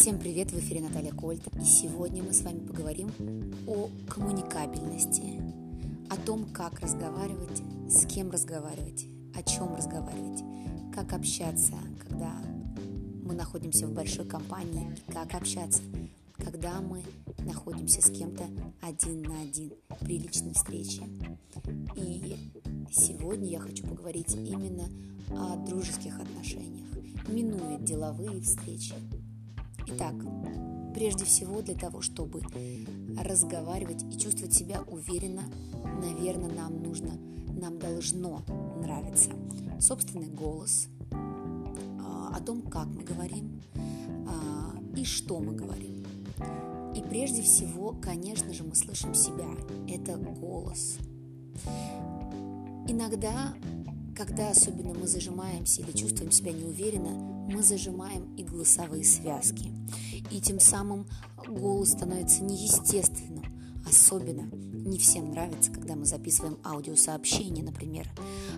Всем привет, в эфире Наталья Кольт, и сегодня мы с вами поговорим о коммуникабельности, о том, как разговаривать, с кем разговаривать, о чем разговаривать, как общаться, когда мы находимся в большой компании, и как общаться, когда мы находимся с кем-то один на один при личной встрече. И сегодня я хочу поговорить именно о дружеских отношениях, минуя деловые встречи. Итак, прежде всего для того, чтобы разговаривать и чувствовать себя уверенно, наверное, нам нужно, нам должно нравиться собственный голос, а, о том, как мы говорим а, и что мы говорим. И прежде всего, конечно же, мы слышим себя. Это голос. Иногда, когда особенно мы зажимаемся или чувствуем себя неуверенно, мы зажимаем и голосовые связки. И тем самым голос становится неестественным. Особенно не всем нравится, когда мы записываем аудиосообщения, например,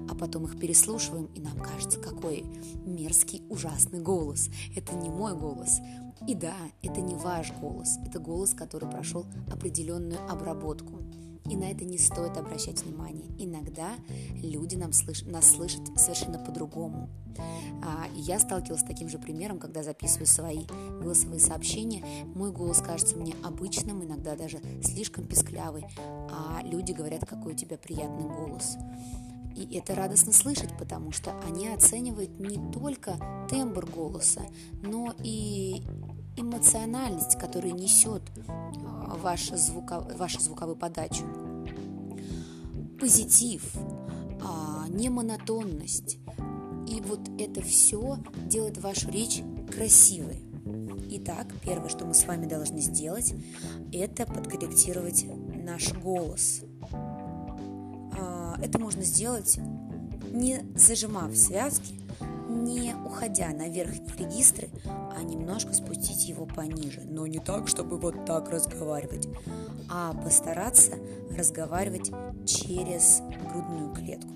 а потом их переслушиваем, и нам кажется, какой мерзкий, ужасный голос. Это не мой голос. И да, это не ваш голос, это голос, который прошел определенную обработку. И на это не стоит обращать внимание. Иногда люди нам слыш... нас слышат совершенно по-другому. А, я сталкивалась с таким же примером, когда записываю свои голосовые сообщения. Мой голос кажется мне обычным, иногда даже слишком песклявый, а люди говорят, какой у тебя приятный голос. И это радостно слышать, потому что они оценивают не только тембр голоса, но и эмоциональность, которую несет а, ваша, звука, ваша звуковая подача. Позитив, а, немонотонность. И вот это все делает вашу речь красивой. Итак, первое, что мы с вами должны сделать, это подкорректировать наш голос. А, это можно сделать не зажимав связки, не уходя на верхние регистры, а немножко спустить его пониже. Но не так, чтобы вот так разговаривать, а постараться разговаривать через грудную клетку.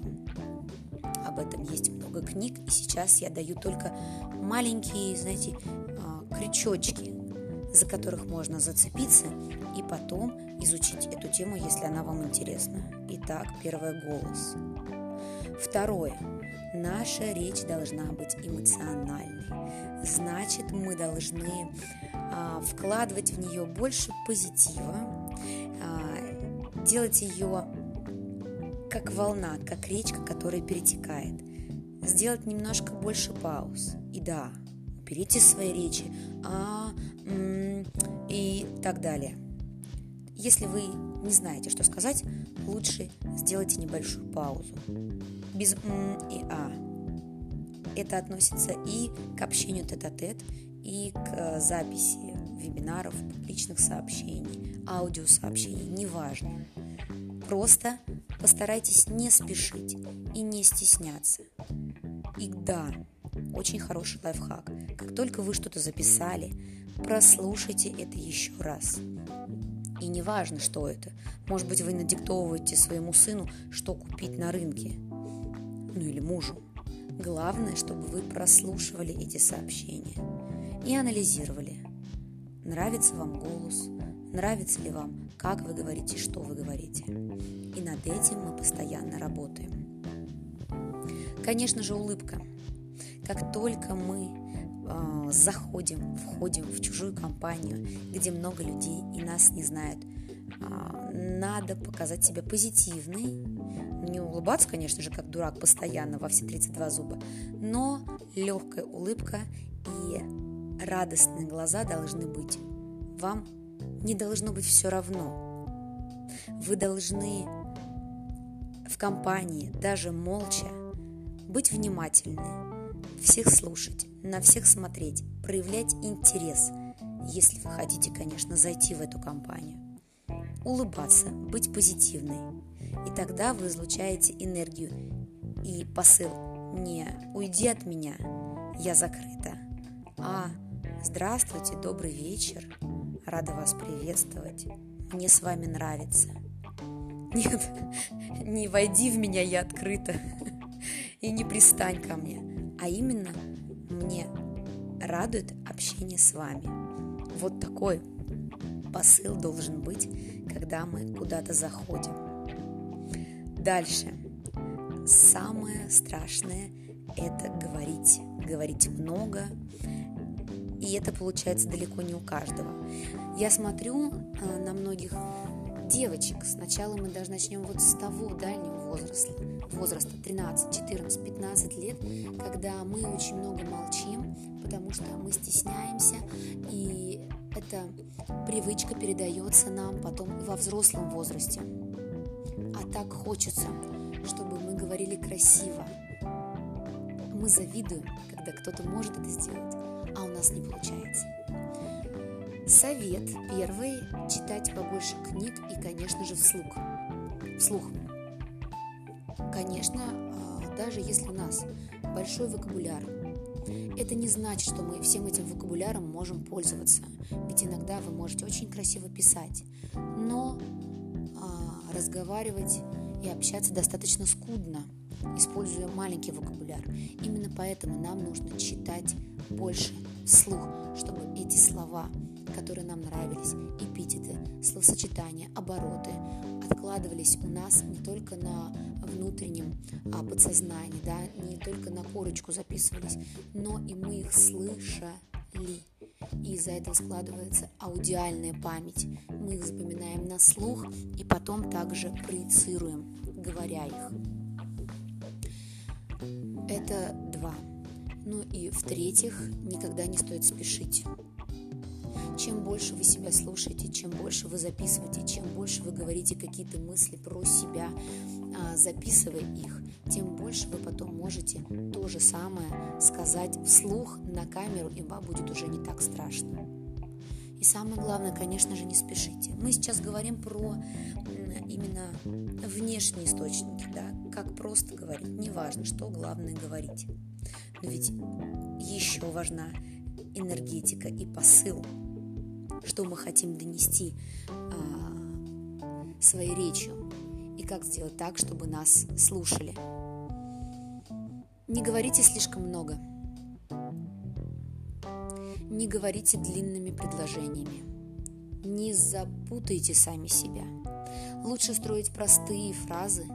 Об этом есть много книг, и сейчас я даю только маленькие, знаете, а, крючочки, за которых можно зацепиться и потом изучить эту тему, если она вам интересна. Итак, первое – голос. Второе Наша речь должна быть эмоциональной. Значит, мы должны а, вкладывать в нее больше позитива, а, делать ее как волна, как речка, которая перетекает. Сделать немножко больше пауз. И да, уберите свои речи а, м, и так далее. Если вы не знаете, что сказать, лучше сделайте небольшую паузу без «м» и «а». Это относится и к общению тет-а-тет, и к э, записи вебинаров, публичных сообщений, аудиосообщений, неважно. Просто постарайтесь не спешить и не стесняться. И да, очень хороший лайфхак. Как только вы что-то записали, прослушайте это еще раз. И не важно, что это. Может быть, вы надиктовываете своему сыну, что купить на рынке – ну или мужу. Главное, чтобы вы прослушивали эти сообщения и анализировали, нравится вам голос, нравится ли вам, как вы говорите, что вы говорите. И над этим мы постоянно работаем. Конечно же, улыбка. Как только мы э, заходим, входим в чужую компанию, где много людей и нас не знают, э, надо показать себя позитивной, не улыбаться, конечно же, как дурак постоянно во все 32 зуба, но легкая улыбка и радостные глаза должны быть. Вам не должно быть все равно. Вы должны в компании, даже молча, быть внимательны, всех слушать, на всех смотреть, проявлять интерес, если вы хотите, конечно, зайти в эту компанию. Улыбаться, быть позитивной – и тогда вы излучаете энергию и посыл не «уйди от меня, я закрыта», а «здравствуйте, добрый вечер, рада вас приветствовать, мне с вами нравится». Нет, не войди в меня, я открыта, и не пристань ко мне, а именно мне радует общение с вами. Вот такой посыл должен быть, когда мы куда-то заходим. Дальше. Самое страшное – это говорить. Говорить много, и это получается далеко не у каждого. Я смотрю э, на многих девочек. Сначала мы даже начнем вот с того дальнего возраста, возраста 13, 14, 15 лет, когда мы очень много молчим, потому что мы стесняемся, и эта привычка передается нам потом во взрослом возрасте. А так хочется, чтобы мы говорили красиво. Мы завидуем, когда кто-то может это сделать, а у нас не получается. Совет первый – читать побольше книг и, конечно же, вслух. Вслух. Конечно, а, даже если у нас большой вокабуляр, это не значит, что мы всем этим вокабуляром можем пользоваться. Ведь иногда вы можете очень красиво писать, но а, разговаривать и общаться достаточно скудно, используя маленький вокабуляр. Именно поэтому нам нужно читать больше вслух, чтобы эти слова которые нам нравились, эпитеты, словосочетания, обороты, откладывались у нас не только на внутреннем а, подсознании, да, не только на корочку записывались, но и мы их слышали. И из-за этого складывается аудиальная память. Мы их запоминаем на слух и потом также проецируем, говоря их. Это два. Ну и в-третьих, никогда не стоит спешить. Чем больше вы себя слушаете, чем больше вы записываете, чем больше вы говорите какие-то мысли про себя, а, записывая их, тем больше вы потом можете то же самое сказать вслух на камеру, и вам будет уже не так страшно. И самое главное, конечно же, не спешите. Мы сейчас говорим про именно внешние источники, да, как просто говорить, неважно, что главное говорить. Но ведь еще важна энергетика и посыл – что мы хотим донести а, своей речью и как сделать так, чтобы нас слушали. Не говорите слишком много. Не говорите длинными предложениями. Не запутайте сами себя. Лучше строить простые фразы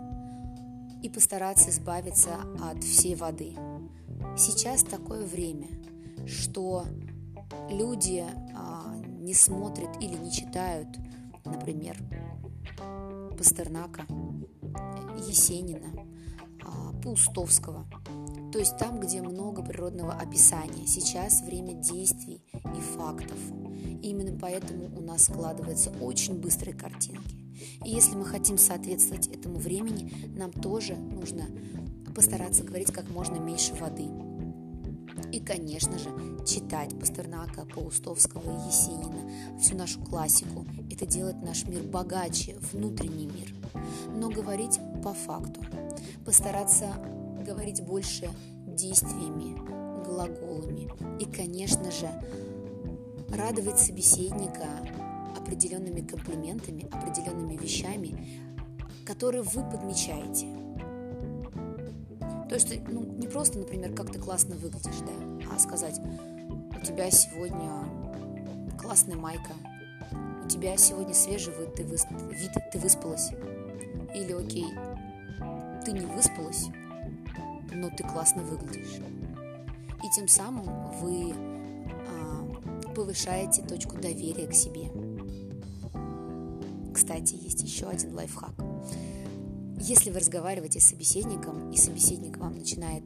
и постараться избавиться от всей воды. Сейчас такое время, что люди не смотрят или не читают, например, Пастернака, Есенина, а, Паустовского. То есть там, где много природного описания. Сейчас время действий и фактов. И именно поэтому у нас складываются очень быстрые картинки. И если мы хотим соответствовать этому времени, нам тоже нужно постараться говорить как можно меньше воды. Конечно же, читать Пастернака, Паустовского и Есенина, всю нашу классику. Это делает наш мир богаче, внутренний мир. Но говорить по факту. Постараться говорить больше действиями, глаголами. И, конечно же, радовать собеседника определенными комплиментами, определенными вещами, которые вы подмечаете – то есть, ну, не просто, например, как ты классно выглядишь, да, а сказать, у тебя сегодня классная майка, у тебя сегодня свежий вид, ты, высп... вид, ты выспалась. Или, окей, ты не выспалась, но ты классно выглядишь. И тем самым вы а, повышаете точку доверия к себе. Кстати, есть еще один лайфхак – если вы разговариваете с собеседником, и собеседник вам начинает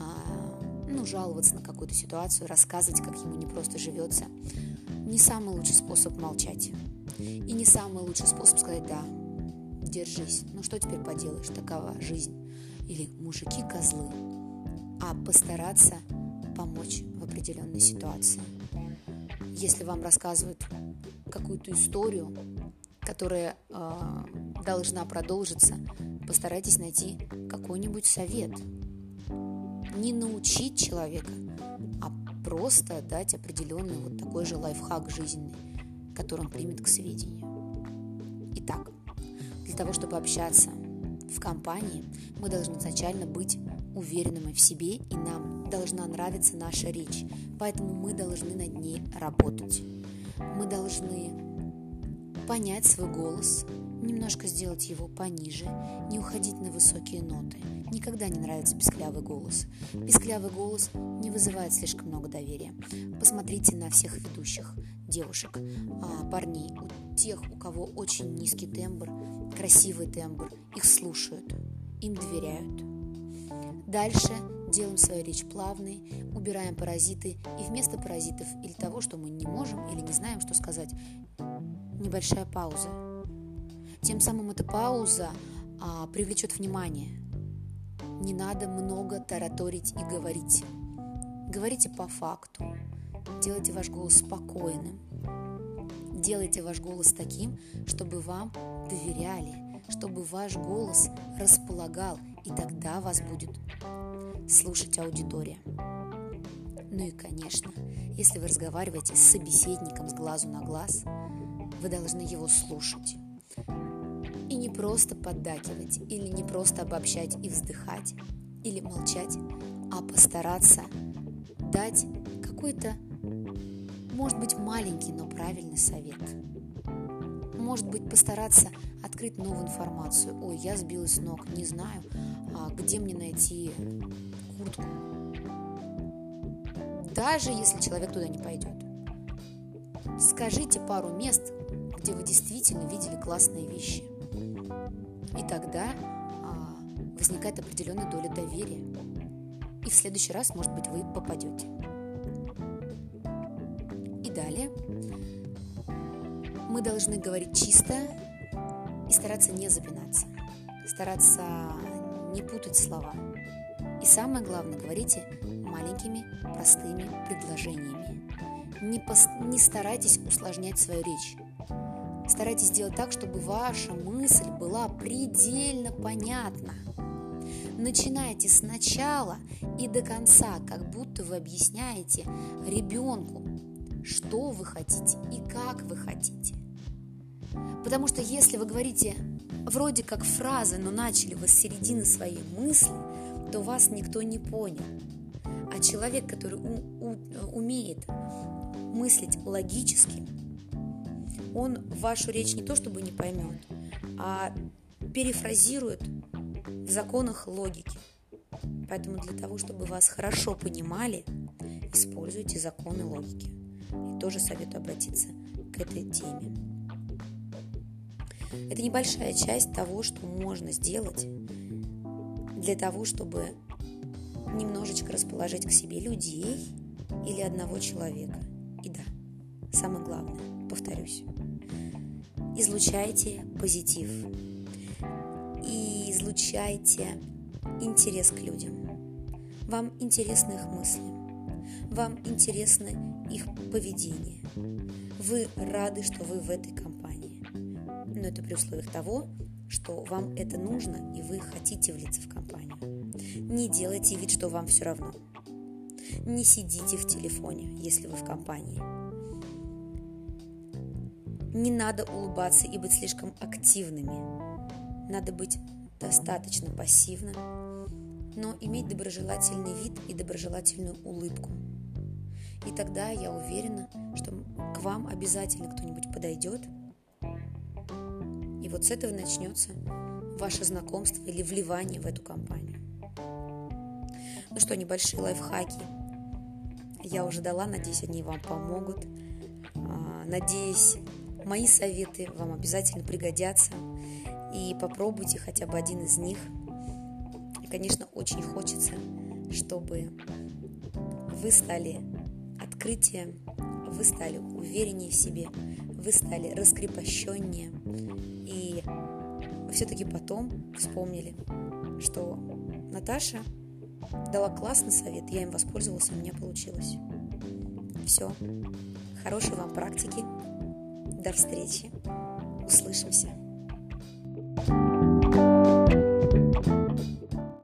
а, ну, жаловаться на какую-то ситуацию, рассказывать, как ему не просто живется, не самый лучший способ молчать. И не самый лучший способ сказать «да, держись, ну что теперь поделаешь, такова жизнь». Или «мужики козлы», а постараться помочь в определенной ситуации. Если вам рассказывают какую-то историю, которая э, должна продолжиться, постарайтесь найти какой-нибудь совет. Не научить человека, а просто дать определенный вот такой же лайфхак жизненный, который он примет к сведению. Итак, для того, чтобы общаться в компании, мы должны изначально быть уверенными в себе, и нам должна нравиться наша речь, поэтому мы должны над ней работать. Мы должны понять свой голос, немножко сделать его пониже, не уходить на высокие ноты. Никогда не нравится писклявый голос. Писклявый голос не вызывает слишком много доверия. Посмотрите на всех ведущих девушек, а, парней, у тех, у кого очень низкий тембр, красивый тембр, их слушают, им доверяют. Дальше делаем свою речь плавной, убираем паразиты, и вместо паразитов или того, что мы не можем или не знаем, что сказать, небольшая пауза. Тем самым эта пауза а, привлечет внимание. Не надо много тараторить и говорить. Говорите по факту. Делайте ваш голос спокойным. Делайте ваш голос таким, чтобы вам доверяли, чтобы ваш голос располагал, и тогда вас будет слушать аудитория. Ну и, конечно, если вы разговариваете с собеседником с глазу на глаз, вы должны его слушать. И не просто поддакивать, или не просто обобщать и вздыхать, или молчать, а постараться дать какой-то, может быть, маленький, но правильный совет. Может быть, постараться открыть новую информацию. Ой, я сбилась с ног, не знаю, а где мне найти куртку. Даже если человек туда не пойдет. Скажите пару мест, где вы действительно видели классные вещи. И тогда а, возникает определенная доля доверия. И в следующий раз, может быть, вы попадете. И далее мы должны говорить чисто и стараться не запинаться, стараться не путать слова. И самое главное, говорите маленькими простыми предложениями. Не, пос... не старайтесь усложнять свою речь. Старайтесь сделать так, чтобы ваша мысль была предельно понятна. Начинайте сначала и до конца, как будто вы объясняете ребенку, что вы хотите и как вы хотите. Потому что если вы говорите вроде как фразы, но начали вы с середины своей мысли, то вас никто не понял. А человек, который у, у, умеет мыслить логически, он вашу речь не то чтобы не поймет, а перефразирует в законах логики. Поэтому для того, чтобы вас хорошо понимали, используйте законы логики. И тоже советую обратиться к этой теме. Это небольшая часть того, что можно сделать для того, чтобы немножечко расположить к себе людей или одного человека. И да, самое главное, повторюсь, излучайте позитив и излучайте интерес к людям. Вам интересны их мысли, вам интересно их поведение. Вы рады, что вы в этой компании. Но это при условиях того, что вам это нужно и вы хотите влиться в компанию. Не делайте вид, что вам все равно. Не сидите в телефоне, если вы в компании. Не надо улыбаться и быть слишком активными. Надо быть достаточно пассивным, но иметь доброжелательный вид и доброжелательную улыбку. И тогда я уверена, что к вам обязательно кто-нибудь подойдет – вот с этого начнется ваше знакомство или вливание в эту компанию. Ну что, небольшие лайфхаки я уже дала, надеюсь, они вам помогут. А, надеюсь, мои советы вам обязательно пригодятся. И попробуйте хотя бы один из них. И, конечно, очень хочется, чтобы вы стали открытием, вы стали увереннее в себе, вы стали раскрепощеннее, и все-таки потом вспомнили, что Наташа дала классный совет, я им воспользовался, у меня получилось. Все. Хорошей вам практики. До встречи. Услышимся.